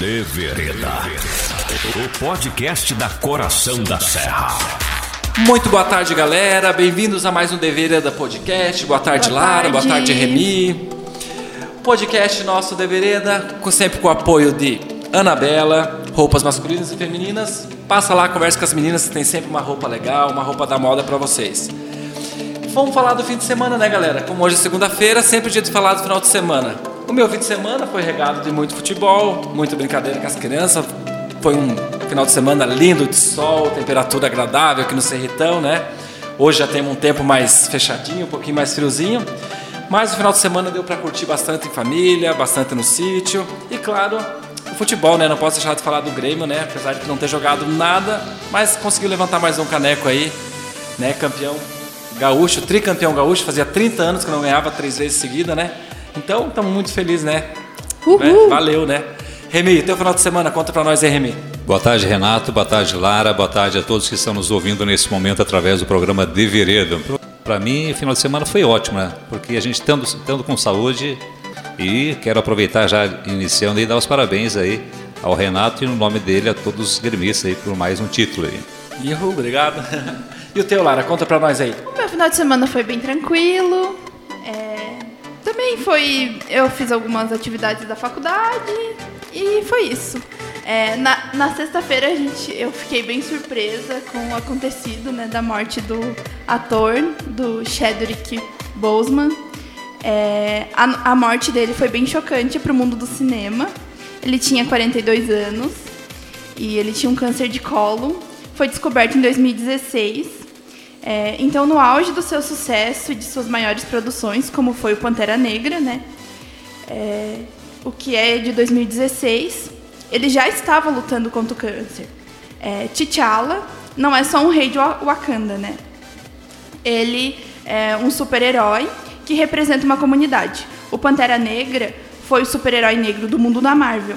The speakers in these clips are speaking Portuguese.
De Vereda. O podcast da Coração da Serra. Muito boa tarde, galera. Bem-vindos a mais um De Vereda Podcast. Boa tarde, Boa Lara. tarde. Boa tarde, Remy. Podcast nosso De Vereda, com- sempre com o apoio de Anabela, roupas masculinas e femininas. Passa lá, conversa com as meninas que tem sempre uma roupa legal, uma roupa da moda pra vocês. Vamos falar do fim de semana, né, galera? Como hoje é segunda-feira, sempre dia de falar do final de semana. O meu fim de semana foi regado de muito futebol, muita brincadeira com as crianças. Foi um final de semana lindo de sol, temperatura agradável aqui no Serritão, né? Hoje já temos um tempo mais fechadinho, um pouquinho mais friozinho. Mas o final de semana deu para curtir bastante em família, bastante no sítio. E claro, o futebol, né? Não posso deixar de falar do Grêmio, né? Apesar de não ter jogado nada, mas conseguiu levantar mais um caneco aí, né? Campeão gaúcho, tricampeão gaúcho, fazia 30 anos que não ganhava três vezes seguida, né? Então, estamos muito felizes, né? Uhul. Né? Valeu, né? Remy, teu final de semana, conta pra nós aí, Remy. Boa tarde, Renato. Boa tarde, Lara. Boa tarde a todos que estão nos ouvindo nesse momento através do programa De Vereda. Para mim, o final de semana foi ótimo, né? Porque a gente estando, estando com saúde e quero aproveitar já iniciando e dar os parabéns aí ao Renato e no nome dele a todos os gremistas aí por mais um título aí. Ihu, obrigado. E o teu, Lara, conta pra nós aí. O meu final de semana foi bem tranquilo. Também foi. Eu fiz algumas atividades da faculdade e foi isso. É, na na sexta-feira a gente, eu fiquei bem surpresa com o acontecido né, da morte do ator, do Chadwick Boseman. É, a, a morte dele foi bem chocante para o mundo do cinema. Ele tinha 42 anos e ele tinha um câncer de colo. Foi descoberto em 2016. É, então, no auge do seu sucesso e de suas maiores produções, como foi o Pantera Negra, né? É, o que é de 2016, ele já estava lutando contra o câncer. É, T'Challa não é só um rei de Wa- Wakanda, né? Ele é um super-herói que representa uma comunidade. O Pantera Negra foi o super-herói negro do mundo da Marvel.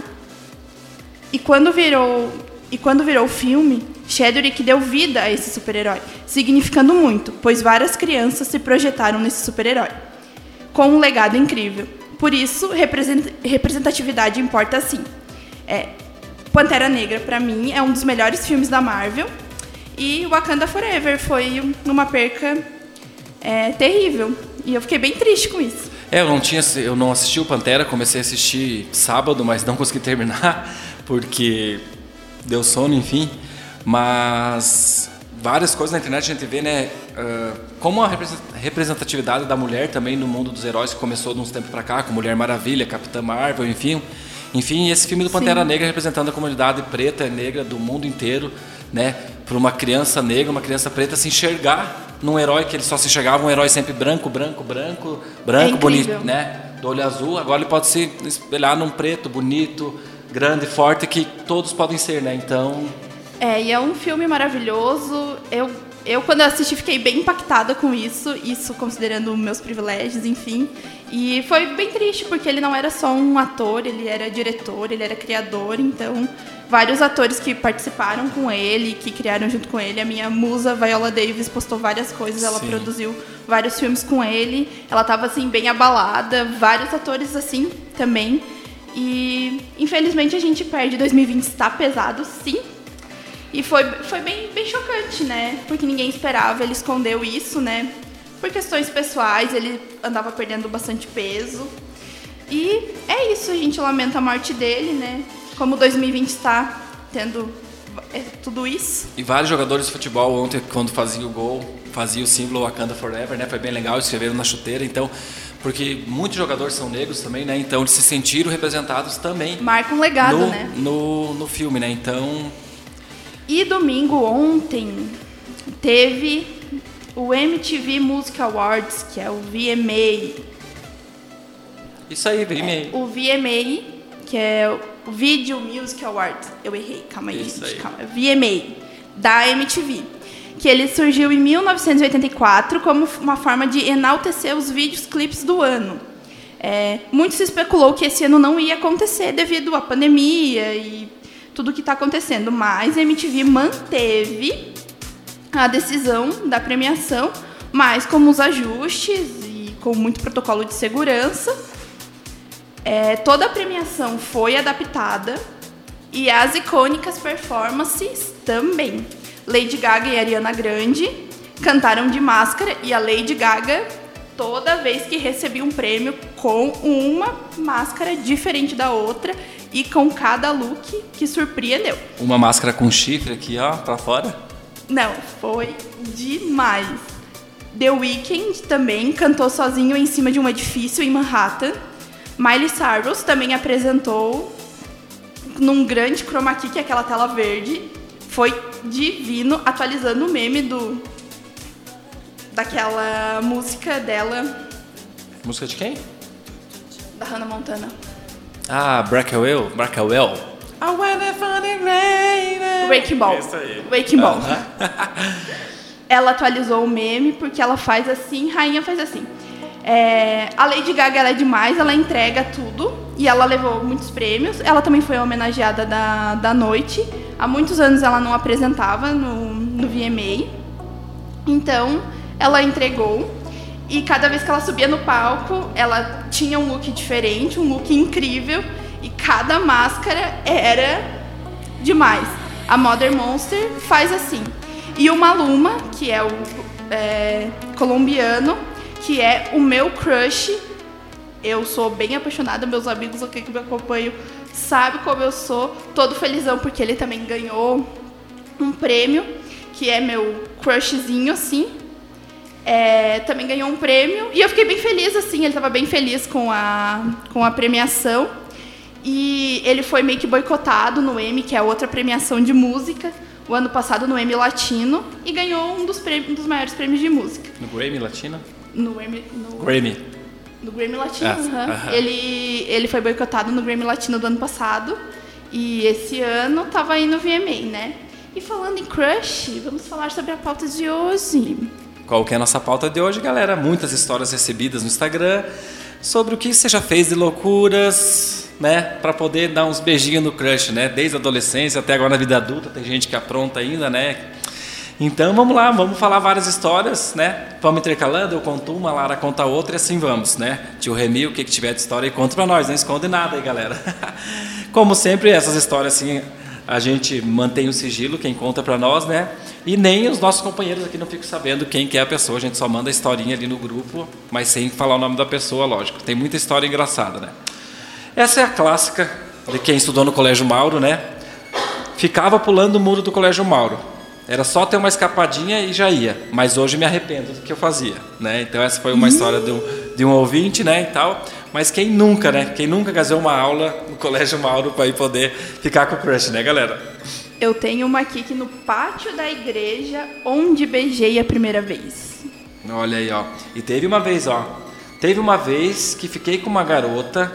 E quando virou e quando virou o filme, Chadwick deu vida a esse super-herói, significando muito, pois várias crianças se projetaram nesse super-herói, com um legado incrível. Por isso, represent- representatividade importa sim. É, Pantera Negra, pra mim, é um dos melhores filmes da Marvel. E Wakanda Forever foi um- uma perca é, terrível. E eu fiquei bem triste com isso. É, eu não tinha, eu não assisti o Pantera, comecei a assistir sábado, mas não consegui terminar porque deu sono, enfim. Mas várias coisas na internet a gente vê, né? ah, como a represen- representatividade da mulher também no mundo dos heróis que começou de uns tempos pra cá, com Mulher Maravilha, Capitã Marvel, enfim. Enfim, esse filme do Pantera Sim. Negra representando a comunidade preta e negra do mundo inteiro, né? Para uma criança negra, uma criança preta se enxergar num herói que ele só se enxergava um herói sempre branco, branco, branco, branco, É bonito, né? Do olho azul, agora ele pode se espelhar num preto, bonito, grande, forte, que todos podem ser, né? Então, É, e é um filme maravilhoso. Eu, eu quando eu assisti, fiquei bem impactada com isso, isso considerando meus privilégios, enfim. E foi bem triste, porque ele não era só um ator, ele era diretor, ele era criador, então vários atores que participaram com ele, que criaram junto com ele. A minha musa, Viola Davis, postou várias coisas, ela Sim. produziu vários filmes com ele. Ela tava assim, bem abalada, vários atores assim também. E infelizmente a gente perde 2020 está pesado, sim. E foi, foi bem, bem chocante, né? Porque ninguém esperava, ele escondeu isso, né? Por questões pessoais, ele andava perdendo bastante peso. E é isso, a gente lamenta a morte dele, né? Como 2020 está tendo é, tudo isso. e vários jogadores de futebol ontem, quando faziam o gol, faziam o símbolo Wakanda Forever, né? Foi bem legal, escreveram na chuteira, então, porque muitos jogadores são negros também, né? Então eles se sentiram representados também Marca um legado, no, né? no, no filme, né? Então, E domingo ontem teve o MTV Music Awards, que é o VMA. isso aí, vem meio. O VMA, que é o Video Music Awards. Eu errei, calma aí, Isso gente, aí. calma. VMA, da MTV. Que ele surgiu em 1984 como uma forma de enaltecer os vídeos clipes do ano. É, muito se especulou que esse ano não ia acontecer devido à pandemia e tudo que está acontecendo, mas a MTV manteve a decisão da premiação, mas com os ajustes e com muito protocolo de segurança. É, toda a premiação foi adaptada E as icônicas performances também. Lady Gaga e Ariana Grande cantaram de máscara e a Lady Gaga toda vez que recebia um prêmio com uma máscara diferente da outra e com cada look que surpreendeu. Uma máscara com chifre aqui, ó, pra fora. Não, foi demais. The Weeknd também cantou sozinho em cima de um edifício em Manhattan. Miley Cyrus também apresentou num grande chroma key, que é aquela tela verde. Foi divino, atualizando o meme do daquela música dela, Música de quem? da Hannah Montana. Ah, Breakaway. Breakaway. I wanna find it rain. Wrecking Ball. Isso aí. Wrecking Ball. Aham. Ela atualizou o meme porque ela faz assim, rainha faz assim. É, a Lady Gaga ela é demais, ela entrega tudo e ela levou muitos prêmios. Ela também foi homenageada da, da noite. Há muitos anos ela não apresentava no, no VMA. Então ela entregou. E cada vez que ela subia no palco, ela tinha um look diferente, um look incrível. E cada máscara era demais. A Mother Monster faz assim. E o Maluma, que é o é, colombiano, que é o meu crush. Eu sou bem apaixonada, meus amigos aqui que me acompanham sabem como eu sou. Todo felizão porque ele também ganhou um prêmio, que é meu crushzinho, assim. É, também ganhou um prêmio e eu fiquei bem feliz, assim, ele estava bem feliz com a, com a premiação. E ele foi meio que boicotado no Emmy, que é outra premiação de música, o ano passado no Emmy Latino, e ganhou um dos, prêmios, um dos maiores prêmios de música. No Grammy Latino? No Emmy, no, Grammy. no Grammy Latino, Ah. Ele, ele foi boicotado no Grammy Latino do ano passado, e esse ano tava aí no VMA, né? E falando em crush, vamos falar sobre a pauta de hoje. Qual que é a nossa pauta de hoje, galera? Muitas histórias recebidas no Instagram sobre o que você já fez de loucuras, né? Pra poder dar uns beijinhos no crush, né? Desde a adolescência até agora na vida adulta, tem gente que apronta ainda, né? Então vamos lá, vamos falar várias histórias, né? Vamos intercalando, eu conto uma, a Lara conta outra e assim vamos, né? Tio Remy, o que, que tiver de história conta pra nós, não esconde nada aí, galera. Como sempre, essas histórias assim, a gente mantém o sigilo, quem conta pra nós, né? E nem os nossos companheiros aqui não ficam sabendo quem que é a pessoa, a gente só manda a historinha ali no grupo, mas sem falar o nome da pessoa, lógico. Tem muita história engraçada, né? Essa é a clássica de quem estudou no Colégio Mauro, né? Ficava pulando o muro do Colégio Mauro. Era só ter uma escapadinha e já ia. Mas hoje me arrependo do que eu fazia, né? Então essa foi uma história de um, de um ouvinte, né, e tal. Mas quem nunca, né? Quem nunca gastou uma aula no Colégio Mauro para ir poder ficar com o crush, né, galera? Eu tenho uma aqui que no pátio da igreja, onde beijei a primeira vez. Olha aí, ó. E teve uma vez, ó. Teve uma vez que fiquei com uma garota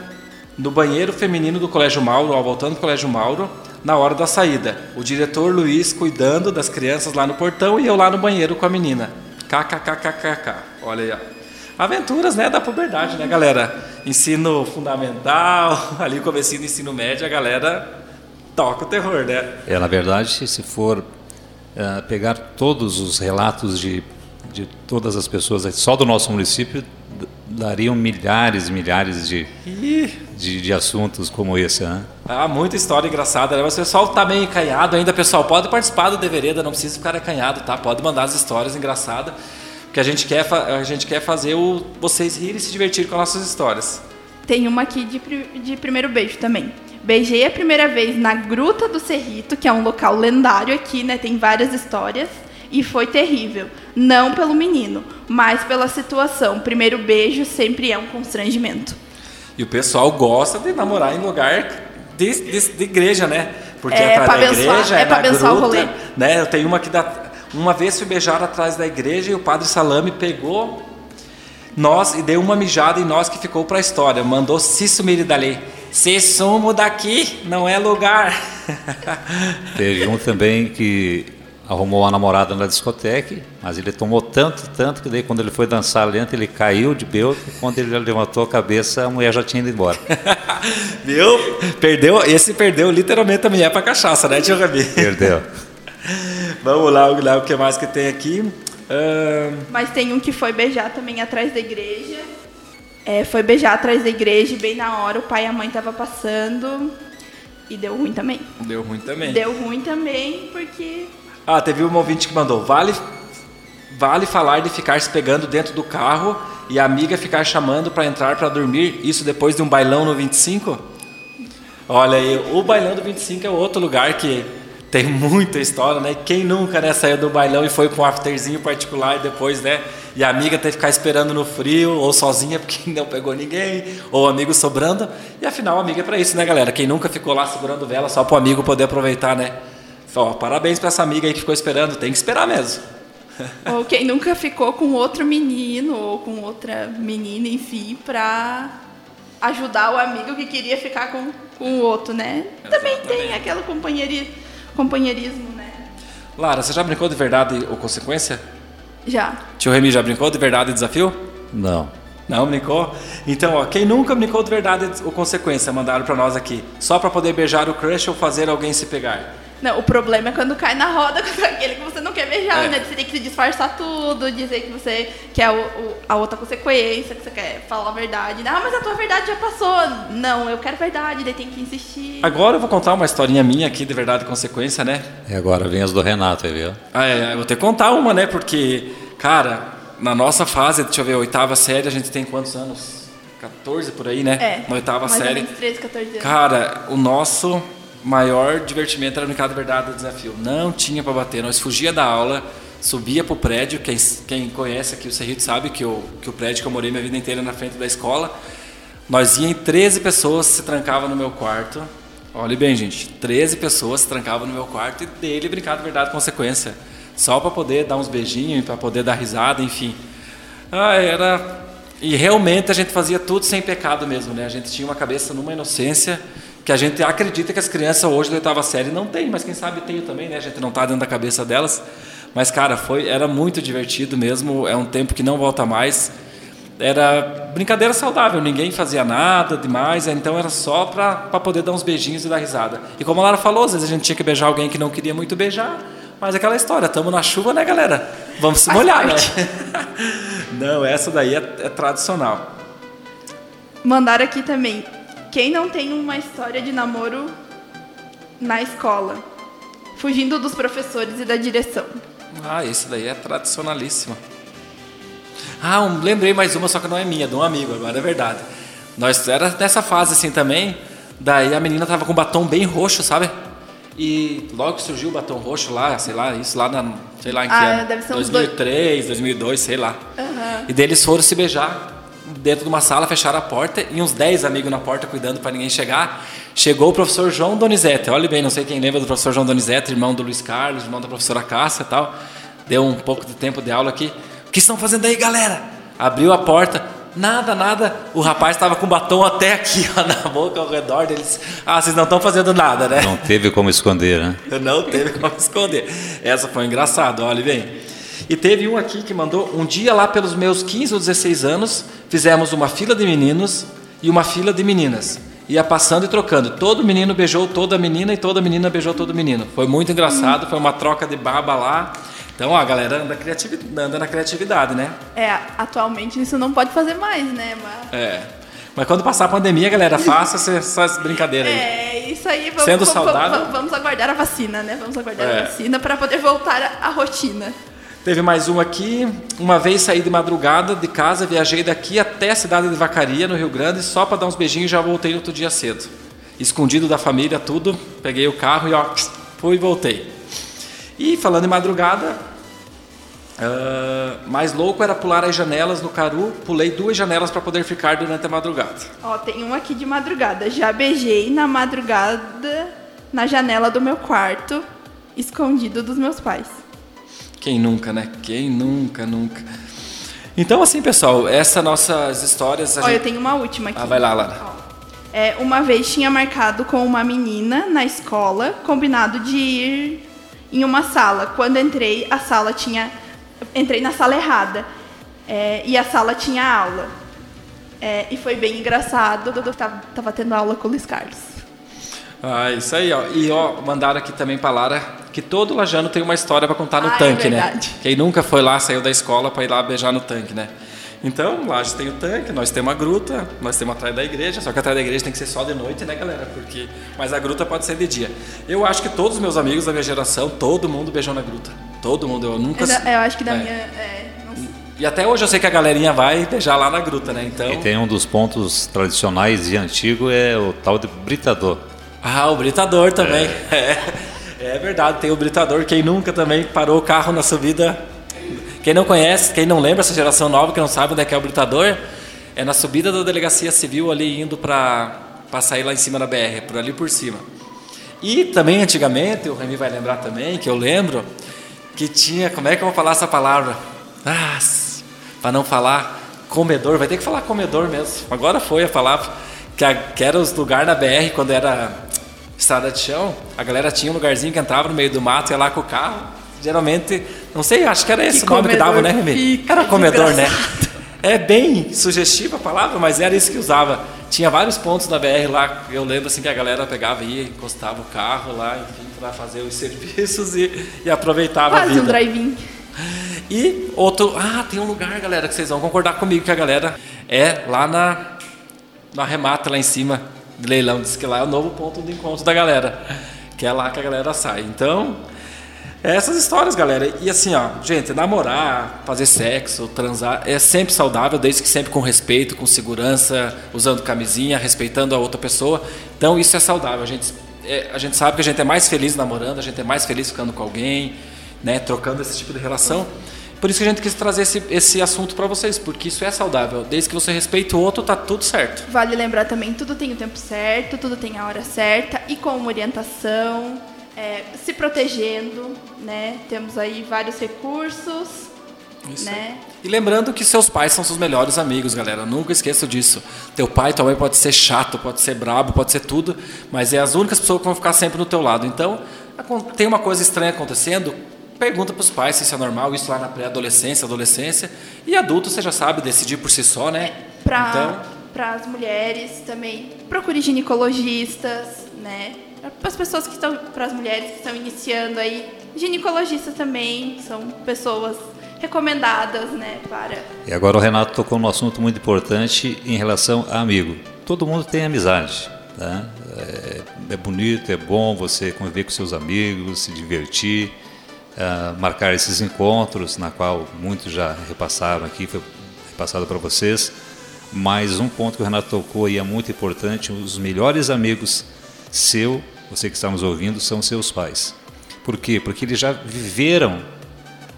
no banheiro feminino do Colégio Mauro, ó, voltando do Colégio Mauro, na hora da saída. O diretor Luiz cuidando das crianças lá no portão e eu lá no banheiro com a menina. KKKKKK. Olha aí, ó. Aventuras, né, da puberdade, né, galera? Ensino fundamental, ali comecinho do ensino médio, a galera toca o terror, né? É, na verdade, se for eh, pegar todos os relatos de, de todas as pessoas só do nosso município, dariam milhares e milhares de, de, de assuntos como esse, né? Ah, muita história engraçada, né? Mas o pessoal tá meio acanhado ainda, pessoal. Pode participar do Devereda, não precisa ficar acanhado, tá? Pode mandar as histórias engraçadas. Porque a gente quer, a gente quer fazer o, vocês rirem e se divertirem com as nossas histórias. Tem uma aqui de, de primeiro beijo também. Beijei a primeira vez na Gruta do Cerrito, que é um local lendário aqui, né? Tem várias histórias. E foi terrível. Não pelo menino, mas pela situação. Primeiro beijo sempre é um constrangimento. E o pessoal gosta de namorar em lugar de, de- de igreja, né? Porque É, atrás pra abençoar, igreja, é é, pra abençoar o gruta, rolê. né? Eu tenho uma que dá... Uma vez fui beijar atrás da igreja e o padre Salame pegou nós e deu uma mijada em nós que ficou pra história. Mandou se sumir dali. Se sumo daqui, não é lugar. Teve um também que arrumou uma namorada na discoteca, mas ele tomou tanto, tanto, que daí quando ele foi dançar lento, ele caiu de bêbado, e quando ele levantou a cabeça, a mulher já tinha ido embora. Viu? Perdeu, esse perdeu literalmente a mulher pra cachaça, né, tio Gabi? Perdeu. Vamos lá, lá, o que mais que tem aqui? Ahn, Mas tem um que foi beijar também atrás da igreja. É, foi beijar atrás da igreja e bem na hora o pai e a mãe estavam passando. E deu ruim também. Deu ruim também. Deu ruim também porque. Ah, teve um ouvinte que mandou. Vale, vale falar de ficar se pegando dentro do carro e a amiga ficar chamando para entrar para dormir, isso depois de um bailão no 25? Olha aí, o bailão do 25 é outro lugar que tem muita história, né? Quem nunca né, saiu do bailão e foi para um afterzinho particular e depois, né? E a amiga teve que ficar esperando no frio, ou sozinha porque não pegou ninguém, ou amigo sobrando. E afinal, amiga é para isso, né, galera? Quem nunca ficou lá segurando vela só para o amigo poder aproveitar, né? Ó, parabéns para essa amiga aí que ficou esperando, tem que esperar mesmo. Ou quem nunca ficou com outro menino ou com outra menina, enfim, pra ajudar o amigo que queria ficar com, com o outro, né? Também tem aquele companheiri, companheirismo, né? Lara, você já brincou de verdade ou consequência? Já. Tio Remy já brincou de verdade e desafio? Não. Não brincou? Então, ó, quem nunca brincou de verdade ou consequência, mandaram para nós aqui. Só para poder beijar o crush ou fazer alguém se pegar. Não, o problema é quando cai na roda com aquele que você não quer beijar, É. né? Você tem que se disfarçar tudo, dizer que você quer o- o- a outra consequência, que você quer falar a verdade. Ah, mas a tua verdade já passou. Não, eu quero verdade, daí tem que insistir. Agora eu vou contar uma historinha minha aqui de verdade e consequência, né? E agora vem as do Renato, aí, viu? Ah, é, eu vou ter que contar uma, né? Porque, cara, na nossa fase, deixa eu ver, oitava série, a gente tem quantos anos? 14 por aí, né? É. Na oitava mais ou série. menos 13, 14 anos. Cara, o nosso maior divertimento era brincar de verdade do desafio. Não tinha pra bater, nós fugia da aula, subia pro prédio. Quem, quem conhece aqui o Cerrito sabe que, eu, que o prédio que eu morei minha vida inteira é na frente da escola. Nós ia em 13 pessoas, se trancava no meu quarto. Olhe bem, gente, 13 pessoas se trancavam no meu quarto e dele brincar de verdade consequência. Só para poder dar uns beijinhos, para poder dar risada, enfim. Ah, era. E realmente a gente fazia tudo sem pecado mesmo, né? A gente tinha uma cabeça numa inocência que a gente acredita que as crianças hoje da oitava série não têm, mas quem sabe tem também, né? A gente não tá dentro da cabeça delas. Mas, cara, foi, era muito divertido mesmo. É um tempo que não volta mais. Era brincadeira saudável, ninguém fazia nada demais, então era só para poder dar uns beijinhos e dar risada. E como a Lara falou, às vezes a gente tinha que beijar alguém que não queria muito beijar, mas aquela história, estamos na chuva, né, galera? Vamos se molhar, né? Não, essa daí é, é tradicional. Mandaram aqui também. Quem não tem uma história de namoro na escola? Fugindo dos professores e da direção. Ah, esse daí é tradicionalíssimo. Ah, um- lembrei mais uma, só que não é minha, de um amigo, agora é verdade. Nós era nessa fase assim também, daí a menina tava com batom bem roxo, sabe? E logo que surgiu o batom roxo lá, sei lá, isso lá na, sei lá em que Ah, ano? deve ser uns dois- 2003, 2002, sei lá. Aham. E daí eles foram se beijar dentro de uma sala, fecharam a porta e uns 10 amigos na porta cuidando para ninguém chegar. Chegou o professor João Donizete. Olha bem, não sei quem lembra do professor João Donizete, irmão do Luiz Carlos, irmão da professora Cássia e tal. Deu um pouco de tempo de aula aqui. O que estão fazendo aí, galera? Abriu a porta. Nada, nada. O rapaz estava com batom até aqui, ó, na boca, ao redor deles. Ah, vocês não estão fazendo nada, né? Não teve como esconder, né? Não teve como esconder. Essa foi engraçada, olha bem. E teve um aqui que mandou, um dia lá pelos meus 15 ou 16 anos, fizemos uma fila de meninos e uma fila de meninas. Ia passando e trocando. Todo menino beijou toda menina e toda menina beijou todo menino. Foi muito engraçado, foi uma troca de baba lá. Então, ó, a galera anda, criativi- anda na criatividade, né? É, atualmente isso não pode fazer mais, né? Mas... É. Mas quando passar a pandemia, galera, faça essa- essas brincadeiras aí. É, isso aí. Vamos, Sendo vamos, saudável. vamos- vamos aguardar a vacina, né? Vamos aguardar É. a vacina para poder voltar à rotina. Teve mais um aqui. Uma vez saí de madrugada de casa, viajei daqui até a cidade de Vacaria, no Rio Grande, só para dar uns beijinhos e já voltei outro dia cedo. Escondido da família, tudo. Peguei o carro e ó, fui e voltei. E falando em madrugada, ah, mais louco era pular as janelas no Caru. Pulei duas janelas para poder ficar durante a madrugada. Ó, tem um aqui de madrugada. Já beijei na madrugada na janela do meu quarto, escondido dos meus pais. Quem nunca, né? Quem nunca, nunca. Então, assim, pessoal, essas nossas histórias. A Ó, eu gente... tenho uma última aqui. Ah, vai lá, Lara. É, uma vez tinha marcado com uma menina na escola, combinado de ir em uma sala. Quando entrei, a sala tinha. Entrei na sala errada. É, e a sala tinha aula. É, e foi bem engraçado. Eu tava, tava tendo aula com o Luiz Carlos. Ah, isso aí, ó. E ó, mandaram aqui também pra Lara que todo lajano tem uma história pra contar no Ah, é tanque, né? verdade. Quem nunca foi lá, saiu da escola pra ir lá beijar no tanque, né? Então, lá a gente tem o tanque, nós temos a gruta, nós temos atrás da igreja, só que atrás da igreja tem que ser só de noite, né, galera? Porque, mas a gruta pode ser de dia. Eu acho que todos os meus amigos da minha geração, todo mundo beijou na gruta. Todo mundo, eu nunca. Eu, eu acho que da É. minha. é, não sei. E até hoje eu sei que a galerinha vai beijar lá na gruta, né? Então. E tem um dos pontos tradicionais e antigo é o tal de britador. Ah, o britador também. É. é verdade, tem o britador. Quem nunca também parou o carro na subida. Quem não conhece, quem não lembra, essa geração nova que não sabe onde é que é o britador, é na subida da delegacia civil ali indo para sair lá em cima da BR, por ali por cima. E também antigamente, o Remy vai lembrar também, que eu lembro, que tinha, como é que eu vou falar essa palavra? Ah, para não falar comedor, vai ter que falar comedor mesmo. Agora foi a palavra, que, a, que era os lugares na BR, quando era estrada de chão, a galera tinha um lugarzinho que entrava no meio do mato, ia lá com o carro. Geralmente, não sei, acho que era esse Que o nome que dava, né, fica Era comedor, né? É bem sugestiva a palavra, mas era isso que usava. Tinha vários pontos na BR lá, eu lembro assim que a galera pegava e encostava o carro lá, enfim, para fazer os serviços e, e aproveitava a Quase vida. um drive-in. E outro, ah, tem um lugar, galera, que vocês vão concordar comigo que a galera é lá na na remata lá em cima leilão, diz que lá é o novo ponto de encontro da galera, que é lá que a galera sai. Então, é essas histórias, galera. E assim, ó, gente, namorar, fazer sexo, transar é sempre saudável, desde que sempre com respeito, com segurança, usando camisinha, respeitando a outra pessoa. Então, isso é saudável. A gente, é, a gente sabe que a gente é mais feliz namorando, a gente é mais feliz ficando com alguém, né, trocando esse tipo de relação. Por isso que a gente quis trazer esse, esse assunto para vocês, porque isso é saudável. Desde que você respeite o outro, tá tudo certo. Vale lembrar também, tudo tem o tempo certo, tudo tem a hora certa e com orientação, é, se protegendo, né? Temos aí vários recursos, Isso né? E lembrando que seus pais são seus melhores amigos, galera. Nunca esqueça disso. Teu pai, tua mãe pode ser chato, pode ser brabo, pode ser tudo, mas é as únicas pessoas que vão ficar sempre no teu lado. Então, tem uma coisa estranha acontecendo, pergunta para os pais se isso é normal, isso lá na pré-adolescência, adolescência. E adulto, você já sabe decidir por si só, né? Para Então, para as mulheres também, procure ginecologistas, né? Para as pessoas que estão, para as mulheres que estão iniciando aí, ginecologistas também são pessoas recomendadas, né? Para E agora o Renato tocou num assunto muito importante em relação a amigo. Todo mundo tem amizade. Tá? É, é bonito, é bom você conviver com seus amigos, se divertir, ah, marcar esses encontros, na qual muitos já repassaram aqui, foi repassado para vocês. Mas um ponto que o Renato tocou e é muito importante, os melhores amigos seu, você que está nos ouvindo, são seus pais. Por quê? Porque eles já viveram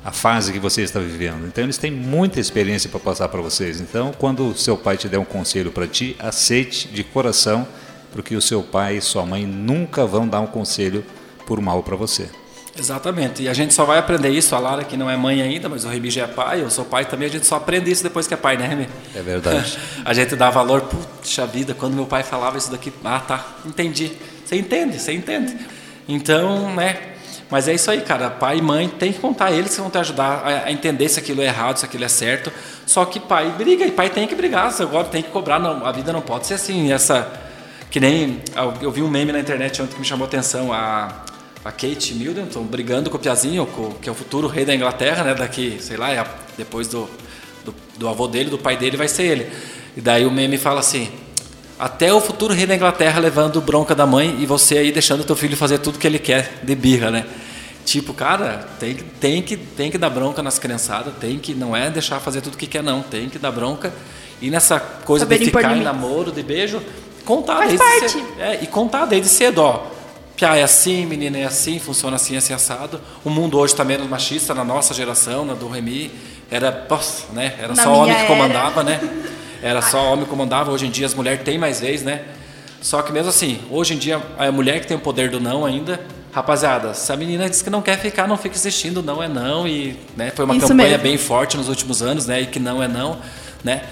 a fase que você está vivendo. Então eles têm muita experiência para passar para vocês. Então, quando seu pai te der um conselho para ti, aceite de coração, porque o seu pai e sua mãe nunca vão dar um conselho por mal para você. Exatamente. E a gente só vai aprender isso. A Lara, que não é mãe ainda, mas o Remy já é pai, eu sou pai também. A gente só aprende isso depois que é pai, né, Remy? É verdade. a gente dá valor, puxa vida, quando meu pai falava isso daqui. Ah, tá, entendi. Você entende, você entende. Então, né? Mas é isso aí, cara. Pai e mãe tem que contar eles que vão te ajudar a, entender se aquilo é errado, se aquilo é certo. Só que pai briga e pai tem que brigar. Agora tem que cobrar. Não, a vida não pode ser assim. Essa que nem eu vi um meme na internet ontem que me chamou a atenção. A a Kate Middleton brigando com o Piazinho, que é o futuro rei da Inglaterra, né? Daqui, sei lá, é depois do, do, do avô dele, do pai dele, vai ser ele. E daí o meme fala assim: até o futuro rei da Inglaterra levando bronca da mãe e você aí deixando teu filho fazer tudo que ele quer de birra, né? Tipo, cara, tem, que- tem, que, tem que dar bronca nas criançadas, tem que, não é deixar fazer tudo que quer, não, tem que dar bronca. E nessa coisa Saber de ficar em namoro, de beijo, contar Faz desde parte. cedo. É, e contar desde cedo, ó. Piá é assim, menina é assim, funciona assim, assim, assado. O mundo hoje está menos machista, na nossa geração, na do Remy. Era, nossa, né? Era Na só homem que era. comandava, né? Era só homem que comandava. Hoje em dia as mulheres têm mais vez, né? Só que mesmo assim, hoje em dia a mulher que tem o poder do não ainda. Rapaziada, se a menina diz que não quer ficar, não fica insistindo, não é não. E né, foi uma Isso campanha mesmo. bem forte nos últimos anos, né? E que não é não, né?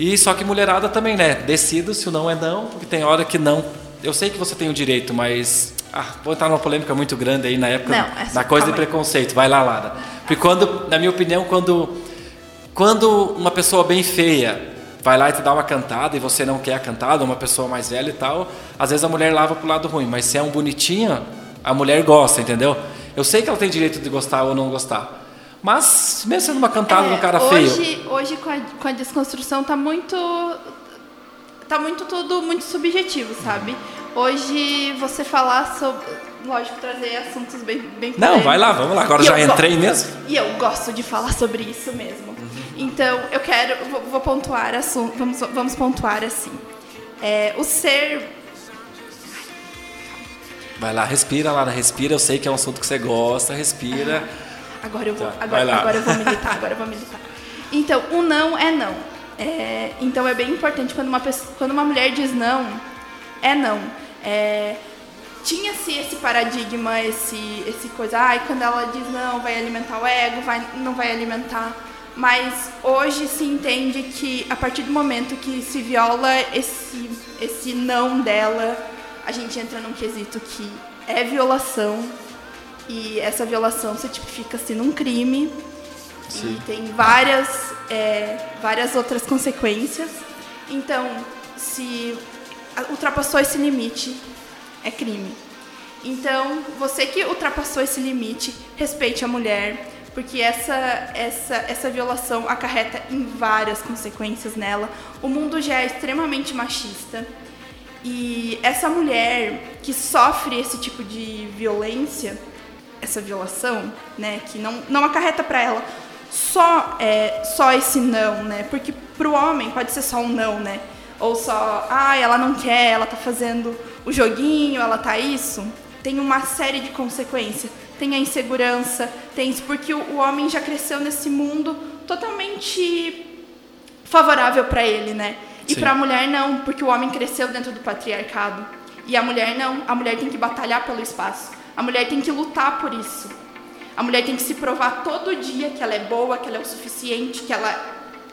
E só que mulherada também, né? Decida se o não é não, porque tem hora que não. Eu sei que você tem o direito, mas. Ah, vou entrar numa polêmica muito grande aí na época. Não, na coisa de preconceito. Vai lá, Lara. Porque quando, na minha opinião, quando. Quando uma pessoa bem feia vai lá e te dá uma cantada e você não quer a cantada, uma pessoa mais velha e tal, às vezes a mulher lava pro lado ruim, mas se é um bonitinho, a mulher gosta, entendeu? Eu sei que ela tem direito de gostar ou não gostar. Mas, mesmo sendo uma cantada É, do cara feio. hoje, Hoje, com a, com a desconstrução, tá muito. Tá muito tudo muito subjetivo, sabe? Hoje, você falar sobre. Lógico, trazer assuntos bem, bem Não, vai lá, vamos lá. Agora E já entrei gosto. mesmo. E eu gosto de falar sobre isso mesmo. Então, eu quero. Vou, vou pontuar assunto. Vamos, vamos pontuar assim. É, o ser. Vai lá, respira lá, respira. Eu sei que é um assunto que você gosta, respira. Agora eu vou, Tá, agora, agora eu vou militar, agora eu vou militar. Então, o não é não. É, então é bem importante quando uma, pessoa, quando uma mulher diz não, é não. É, Tinha-se esse paradigma, esse, esse coisa, ai, quando ela diz não, vai alimentar o ego, vai, não vai alimentar. Mas hoje se entende que a partir do momento que se viola esse, esse não dela, a gente entra num quesito que é violação e essa violação se tipifica sendo um crime Sim. e tem várias, é, várias outras consequências. Então, se ultrapassou esse limite, é crime. Então, você que ultrapassou esse limite, respeite a mulher, porque essa, essa, essa violação acarreta em várias consequências nela. O mundo já é extremamente machista. E essa mulher que sofre esse tipo de violência, essa violação, né, que não, não acarreta para ela só é, só esse não, né? Porque pro homem pode ser só um não, né? Ou só, ah, ela não quer, ela tá fazendo o joguinho, ela tá isso. Tem uma série de consequências. Tem a insegurança, tem isso porque o, homem já cresceu nesse mundo totalmente favorável para ele, né? E para a mulher não, porque o homem cresceu dentro do patriarcado. E a mulher não, a mulher tem que batalhar pelo espaço. A mulher tem que lutar por isso. A mulher tem que se provar todo dia que ela é boa, que ela é o suficiente, que ela,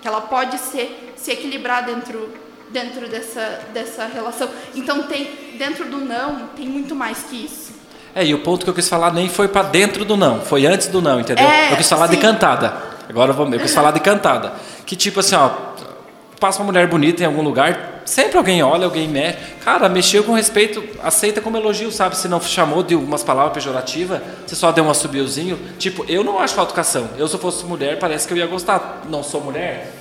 que ela pode ser, se equilibrar dentro, dentro dessa, dessa relação. Então tem dentro do não tem muito mais que isso. É, e o ponto que eu quis falar nem foi pra dentro do não, foi antes do não, entendeu? É, eu quis falar de sim. cantada. Agora eu, vou, eu quis falar de cantada. Que tipo assim, ó, passa uma mulher bonita em algum lugar, sempre alguém olha, alguém mexe. Cara, mexeu com respeito, aceita como elogio, sabe? Se não chamou de umas palavras pejorativas, você só deu um assobiozinho. Tipo, eu não acho falta educação. Eu, se eu fosse mulher, parece que eu ia gostar. Não sou mulher,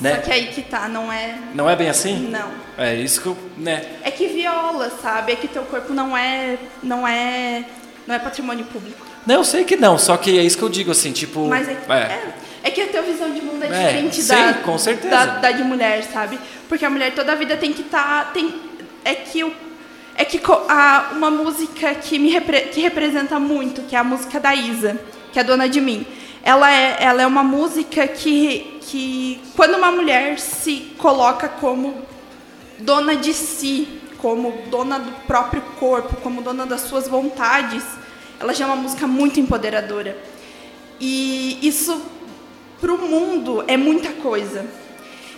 né? Só que aí que tá, não é. Não é bem assim? Não. É isso que eu, né? É que viola, sabe? É que teu corpo não é. não é. não é patrimônio público. Não, eu sei que não, só que é isso que eu digo, assim, tipo... Mas é, é. é que a tua visão de mundo é, É, diferente sim, da, com certeza. Da, da de mulher, sabe? Porque a mulher toda a vida tem que estar. tem, é que o. É que a, uma música que me repre- que representa muito, que é a música da Isa, que é Dona de Mim. Ela é, ela é uma música que, que, quando uma mulher se coloca como dona de si, como dona do próprio corpo, como dona das suas vontades, ela já é uma música muito empoderadora. E isso para o mundo é muita coisa.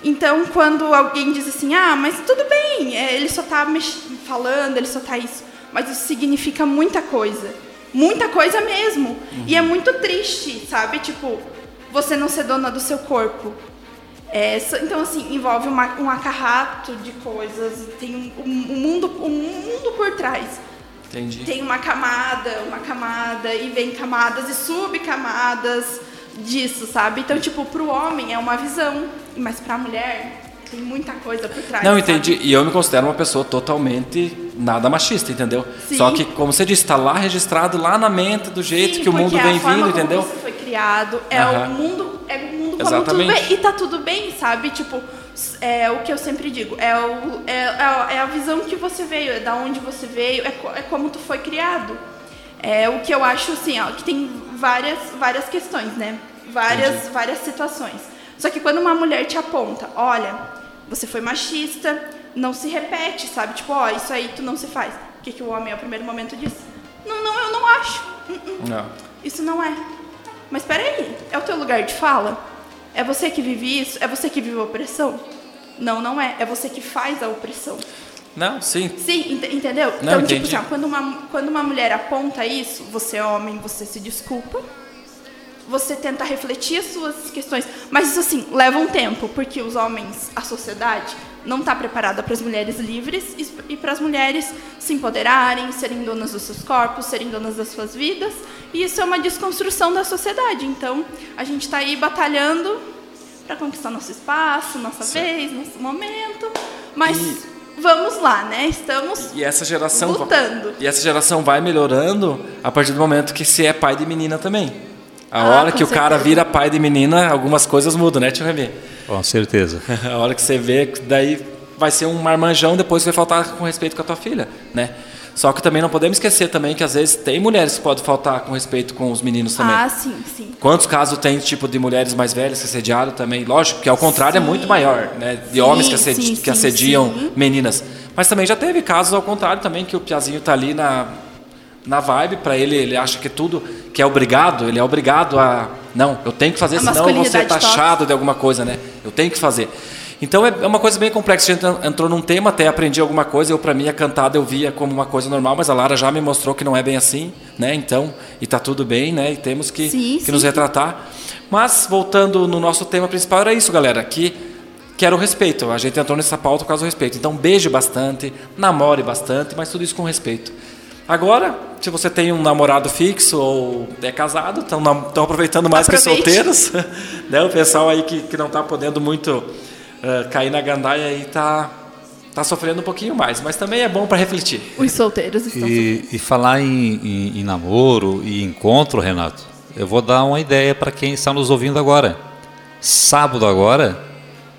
Então, quando alguém diz assim, ah, mas tudo bem, é, ele só está falando, ele só está isso, mas isso significa muita coisa, muita coisa mesmo. E é muito triste, sabe? Tipo, você não ser dona do seu corpo. É, então, assim, envolve uma, um acarrato de coisas, tem um, um mundo, um mundo por trás. Entendi. Tem uma camada, uma camada, e vem camadas e subcamadas disso, sabe? Então, tipo, pro homem é uma visão, mas pra mulher tem muita coisa por trás. Não, sabe? entendi. E eu me considero uma pessoa totalmente nada machista, entendeu? Sim. Só que, como você disse, está lá registrado, lá na mente, do jeito Sim, que o mundo porque vem vindo, entendeu? Criado, é o mundo, é o mundo como Exatamente. tudo. E tá tudo bem, sabe? Tipo, é o que eu sempre digo, é, o, é, é a- é a visão que você veio, é da onde você veio, é, co- é como tu foi criado. É o que eu acho assim, ó, que tem várias, várias questões, né? Várias, várias situações. Só que quando uma mulher te aponta, olha, você foi machista, não se repete, sabe? Tipo, ó, isso aí tu não se faz. O que, que o homem, ao primeiro momento, diz? Não, não, eu não acho. Uh-uh. Não. Isso não é. Mas peraí, é o teu lugar de fala? É você que vive isso? É você que vive a opressão? Não, não é. É você que faz a opressão. Não, sim. Sim, ente- entendeu? Não, então, tipo entendi. assim, ó, quando uma, quando uma mulher aponta isso, você é homem, você se desculpa. Você tenta refletir as suas questões. Mas isso, assim, leva um tempo, porque os homens, a sociedade, não está preparada para as mulheres livres e, e para as mulheres se empoderarem, serem donas dos seus corpos, serem donas das suas vidas. E isso é uma desconstrução da sociedade. Então, a gente está aí batalhando para conquistar nosso espaço, nossa Sim. vez, nosso momento. Mas e... vamos lá, né? Estamos e essa geração lutando. E essa geração vai melhorando a partir do momento que se é pai de menina também. A ah, hora que certeza. o cara vira pai de menina, algumas coisas mudam, né, tio Remy? Com certeza. a hora que você vê, daí vai ser um marmanjão, depois vai faltar com respeito com a tua filha, né? Só que também não podemos esquecer também que às vezes tem mulheres que podem faltar com respeito com os meninos também. Ah, sim, sim. Quantos casos tem tipo de mulheres mais velhas que assediaram também? Lógico que ao contrário sim. é muito maior, né? De sim, homens que, assedi sim, que assediam meninas. Mas também já teve casos ao contrário também que o piazinho tá ali na na vibe para ele, ele acha que tudo que é obrigado, ele é obrigado a não, eu tenho que fazer, a senão eu vou ser taxado de alguma coisa, né? Eu tenho que fazer. Então é, é uma coisa bem complexa. A gente entrou num tema, até aprendi alguma coisa. Eu para mim a cantada eu via como uma coisa normal, mas a Lara já me mostrou que não é bem assim, né? Então e tá tudo bem, né? E temos que, sim, que sim. nos retratar. Mas voltando no nosso tema principal era isso, galera. Que que era o respeito. A gente entrou nessa pauta por causa do respeito. Então beije bastante, namore bastante, mas tudo isso com respeito. Agora, se você tem um namorado fixo ou é casado, estão aproveitando mais Aproveite. que solteiros. né? O pessoal aí que, que não está podendo muito uh, cair na gandaia aí está tá sofrendo um pouquinho mais, mas também é bom para refletir. Os solteiros estão e, e falar em, em, em, namoro e encontro, Renato, eu vou dar uma ideia para quem está nos ouvindo agora. Sábado agora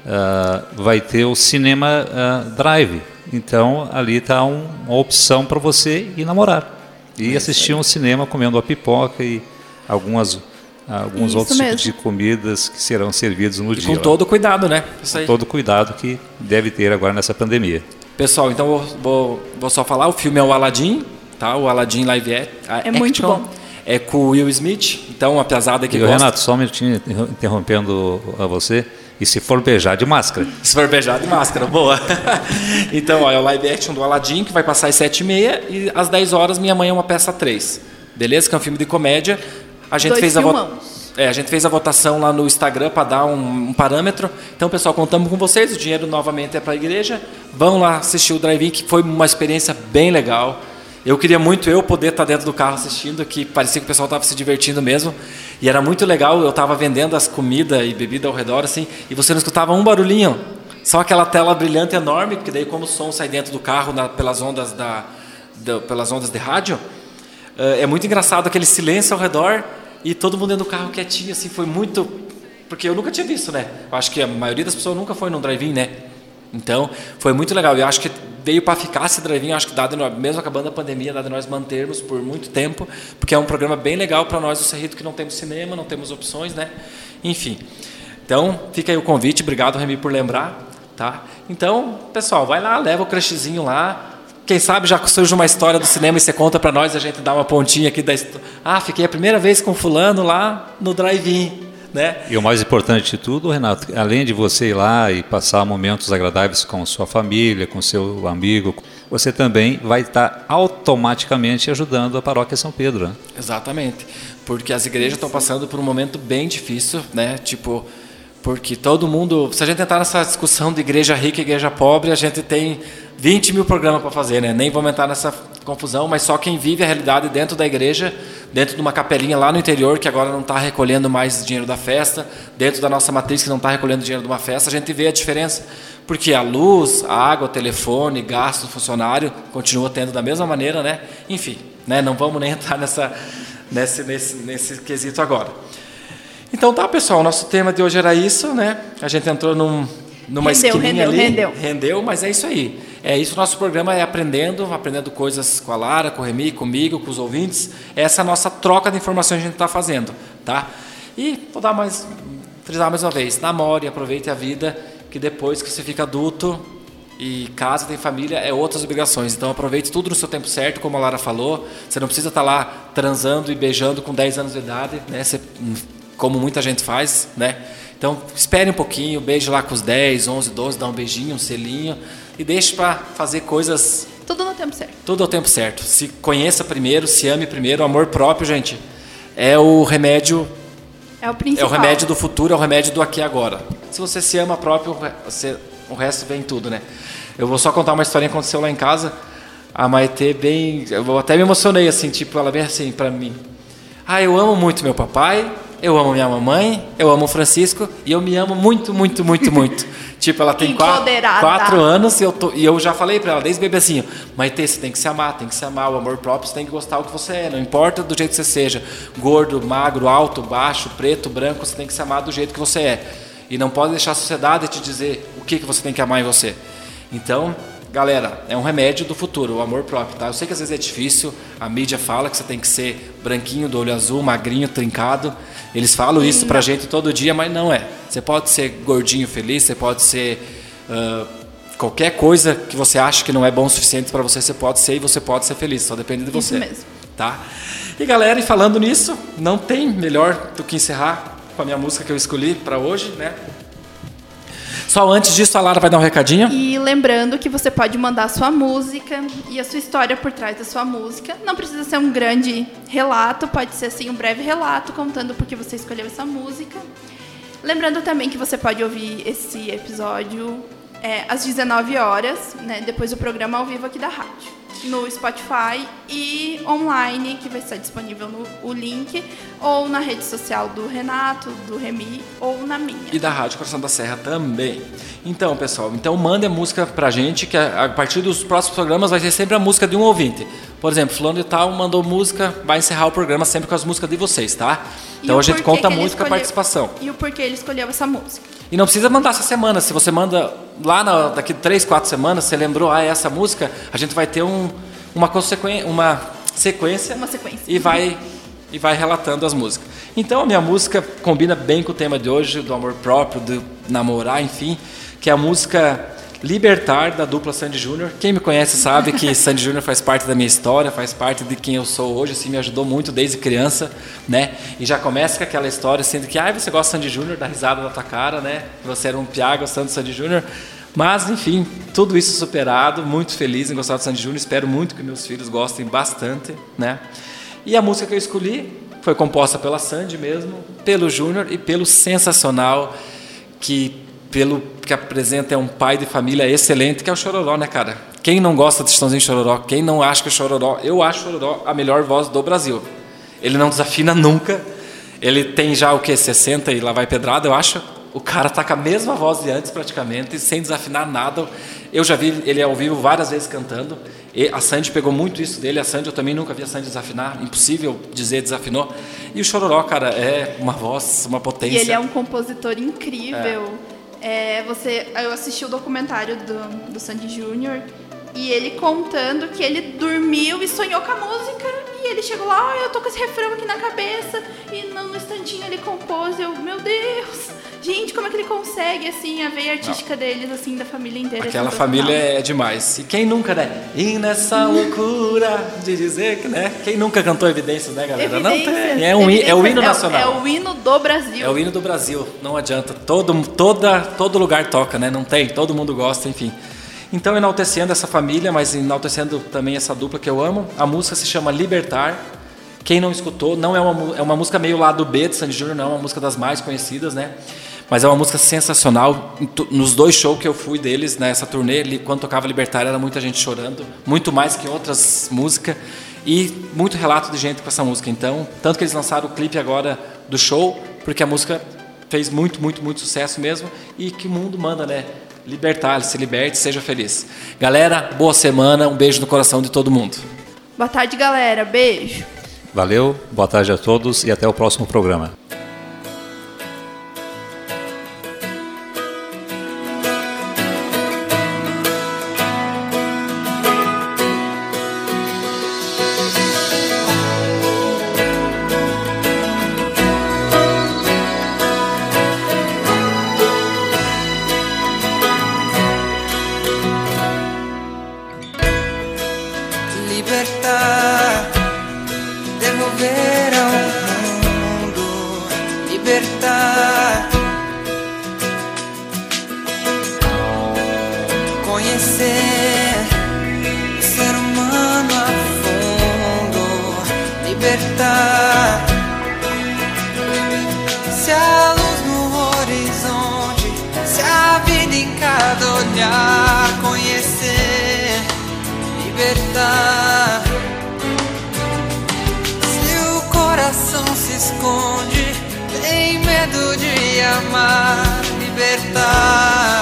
uh, vai ter o Cinema uh, Drive. Então ali está um, uma opção para você ir namorar e é assistir um cinema comendo a pipoca e algumas alguns Isso outros mesmo. tipos de comidas que serão servidos no e dia. Com todo cuidado, né? Com todo cuidado que deve ter agora nessa pandemia. Pessoal, então vou, vou, vou só falar, o filme é o Aladdin, tá? O Aladdin Live é, é muito bom. É com o Will Smith, então a pesada que e gosta... Renato, só um minutinho interrompendo a você. E se for beijar de máscara? Se for beijar de máscara, boa. então, ó, é o live action do Aladdin, que vai passar às 7h30 e às 10 horas Minha Mãe é uma peça 3. Beleza? Que é um filme de comédia. A gente Dois fez filmamos. a votação. É, a gente fez a votação lá no Instagram para dar um, um, parâmetro. Então, pessoal, contamos com vocês. O dinheiro novamente é para a igreja. Vão lá assistir o drive-in, que foi uma experiência bem legal. Eu queria muito eu poder estar dentro do carro assistindo, que parecia que o pessoal estava se divertindo mesmo. E era muito legal, eu estava vendendo as comidas e bebida ao redor, assim, e você não escutava um barulhinho. Só aquela tela brilhante enorme, porque daí como o som sai dentro do carro na, pelas, ondas da, da, pelas ondas de rádio, uh, é muito engraçado aquele silêncio ao redor e todo mundo dentro do carro quietinho, assim, foi muito... Porque eu nunca tinha visto, né? Eu acho que a maioria das pessoas nunca foi num drive-in, né? Então, foi muito legal. Eu acho que veio para ficar esse drive-in, acho que dado mesmo acabando a pandemia, dado nós mantermos por muito tempo, porque é um programa bem legal para nós do Cerrito que não temos cinema, não temos opções, né? Enfim. Então, fica aí o convite, obrigado Remy por lembrar, tá? Então, pessoal, vai lá, leva o crushzinho lá. Quem sabe já surge uma história do cinema e você conta para nós, a gente dá uma pontinha aqui da Ah, fiquei a primeira vez com fulano lá no drive-in. Né? E o mais importante de tudo, Renato, além de você ir lá e passar momentos agradáveis com sua família, com seu amigo, você também vai estar automaticamente ajudando a paróquia São Pedro. Né? Exatamente, porque as igrejas estão passando por um momento bem difícil, né? Tipo, porque todo mundo, se a gente entrar nessa discussão de igreja rica e igreja pobre, a gente tem 20 mil programas para fazer, né? Nem vou entrar nessa confusão, mas só quem vive a realidade dentro da igreja, dentro de uma capelinha lá no interior, que agora não está recolhendo mais dinheiro da festa, dentro da nossa matriz, que não está recolhendo dinheiro de uma festa, a gente vê a diferença. Porque a luz, a água, o telefone, gasto do funcionário continua tendo da mesma maneira, né? Enfim, né? não vamos nem entrar nessa, nesse, nesse, nesse quesito agora. Então tá, pessoal, nosso tema de hoje era isso, né? A gente entrou num, numa rendeu, esquininha rendeu, ali. Rendeu, rendeu. mas é isso aí. É isso, nosso programa é aprendendo, aprendendo coisas com a Lara, com o Remy, comigo, com os ouvintes. Essa é a nossa troca de informações que a gente está fazendo, tá? E vou dar mais, frisar mais uma vez, namore, aproveite a vida, que depois que você fica adulto e casa, tem família, é outras obrigações. Então aproveite tudo no seu tempo certo, como a Lara falou. Você não precisa estar tá lá transando e beijando com 10 anos de idade, né? Você, como muita gente faz, né? Então, espere um pouquinho, beije lá com os 10, 11, 12, dá um beijinho, um selinho e deixe para fazer coisas. Tudo no tempo certo. Tudo ao tempo certo. Se conheça primeiro, se ame primeiro. O amor próprio, gente, é o remédio. É o principal. É o remédio do futuro, é o remédio do aqui e agora. Se você se ama próprio, você o resto vem tudo, né? Eu vou só contar uma historinha que aconteceu lá em casa. A Maitê bem, eu até me emocionei assim, tipo, ela bem assim para mim. Ah, eu amo muito meu papai, eu amo minha mamãe, eu amo o Francisco e eu me amo muito, muito, muito, muito. tipo, ela tem quatro, quatro anos e eu, tô- e eu já falei pra ela desde bebezinho, Maitê, você tem que se amar, tem que se amar, o amor próprio, você tem que gostar do que você é, não importa do jeito que você seja, gordo, magro, alto, baixo, preto, branco, você tem que se amar do jeito que você é. E não pode deixar a sociedade te dizer o que, que você tem que amar em você. Então, galera, é um remédio do futuro, o amor próprio, tá? Eu sei que às vezes é difícil, a mídia fala que você tem que ser branquinho, do olho azul, magrinho, trincado. Eles falam isso pra gente todo dia, mas não é. Você pode ser gordinho feliz, você pode ser ah, qualquer coisa que você acha que não é bom o suficiente pra você, você pode ser e você pode ser feliz, só depende de Isso você. mesmo. Tá? E galera, e falando nisso, não tem melhor do que encerrar com a minha música que eu escolhi pra hoje, né? Só antes disso, a Lara vai dar um recadinho. E lembrando que você pode mandar a sua música e a sua história por trás da sua música. Não precisa ser um grande relato, pode ser assim um breve relato contando por que você escolheu essa música. Lembrando também que você pode ouvir esse episódio é, às 19 horas, né, depois do programa ao vivo aqui da rádio, no Spotify e online, que vai estar disponível no o link, ou na rede social do Renato, do Remi, ou na minha. E da Rádio Coração da Serra também. Então, pessoal, então mande a música pra gente, que a partir dos próximos programas vai ser sempre a música de um ouvinte. Por exemplo, fulano de tal mandou música, vai encerrar o programa sempre com as músicas de vocês, tá? Então a gente conta muito com a participação. E o porquê ele escolheu essa música. E não precisa mandar essa semana. Se você manda lá na, daqui três, quatro semanas, você lembrou, ah, é essa música, a gente vai ter um, uma, consequen- uma sequência. Uma sequência. E vai, e vai relatando as músicas. Então a minha música combina bem com o tema de hoje, do amor próprio, do namorar, enfim, que é a música Libertar, da dupla Sandy Júnior. Quem me conhece sabe que Sandy Júnior faz parte da minha história, faz parte de quem eu sou hoje, assim, me ajudou muito desde criança, né? E já começa com aquela história, sendo que, ah, você gosta de Sandy Júnior, dá risada na tua cara, né? Você era um piá gostando de Sandy Júnior. Mas, enfim, tudo isso superado, muito feliz em gostar de Sandy Júnior, espero muito que meus filhos gostem bastante, né? E a música que eu escolhi foi composta pela Sandy mesmo, pelo Júnior e pelo sensacional que pelo que apresenta é um pai de família excelente, que é o Chororó, né, cara? Quem não gosta de Chitãozinho Chororó? Quem não acha que o Chororó... Eu acho o Chororó a melhor voz do Brasil. Ele não desafina nunca. Ele tem já o que 60 e lá vai pedrada, eu acho. O cara tá com a mesma voz de antes praticamente, sem desafinar nada. Eu já vi ele ao vivo várias vezes cantando. E a Sandy pegou muito isso dele. A Sandy eu também nunca vi a Sandy desafinar, impossível dizer desafinou. E o Chororó, cara, é uma voz, uma potência. E ele é um compositor incrível. É, você, eu assisti o documentário do, do Sandy Júnior e ele contando que ele dormiu e sonhou com a música e ele chegou lá, ah, eu tô com esse refrão aqui na cabeça e no, instantinho ele compôs. Eu, meu Deus, gente, como é que ele consegue assim a veia artística deles assim da família inteira? é Aquela família é demais. E quem nunca, né? E nessa loucura de dizer que, né? Quem nunca cantou Evidências, né, galera? Não Evidências, tem. É, um, é o hino é nacional. É o hino do Brasil. É o hino do Brasil, não adianta. Todo, toda, todo lugar toca, né? Não tem, todo mundo gosta, enfim. Então, enaltecendo essa família, mas enaltecendo também essa dupla que eu amo, a música se chama Libertar. Quem não escutou, não é uma, é uma música meio lado B de Sandy Júnior, não é uma música das mais conhecidas, né? Mas é uma música sensacional. Nos dois shows que eu fui deles, nessa turnê, li- quando tocava Libertar, era muita gente chorando, muito mais que outras músicas. E muito relato de gente com essa música. Então, tanto que eles lançaram o clipe agora do show, porque a música fez muito, muito, muito sucesso mesmo. E que o mundo manda, né? Libertar, se liberte, seja feliz. Galera, boa semana, um beijo no coração de todo mundo. Boa tarde, galera. Beijo. Valeu, boa tarde a todos e até o próximo programa. Libertar. Se o coração se esconde, tem medo de amar, libertar.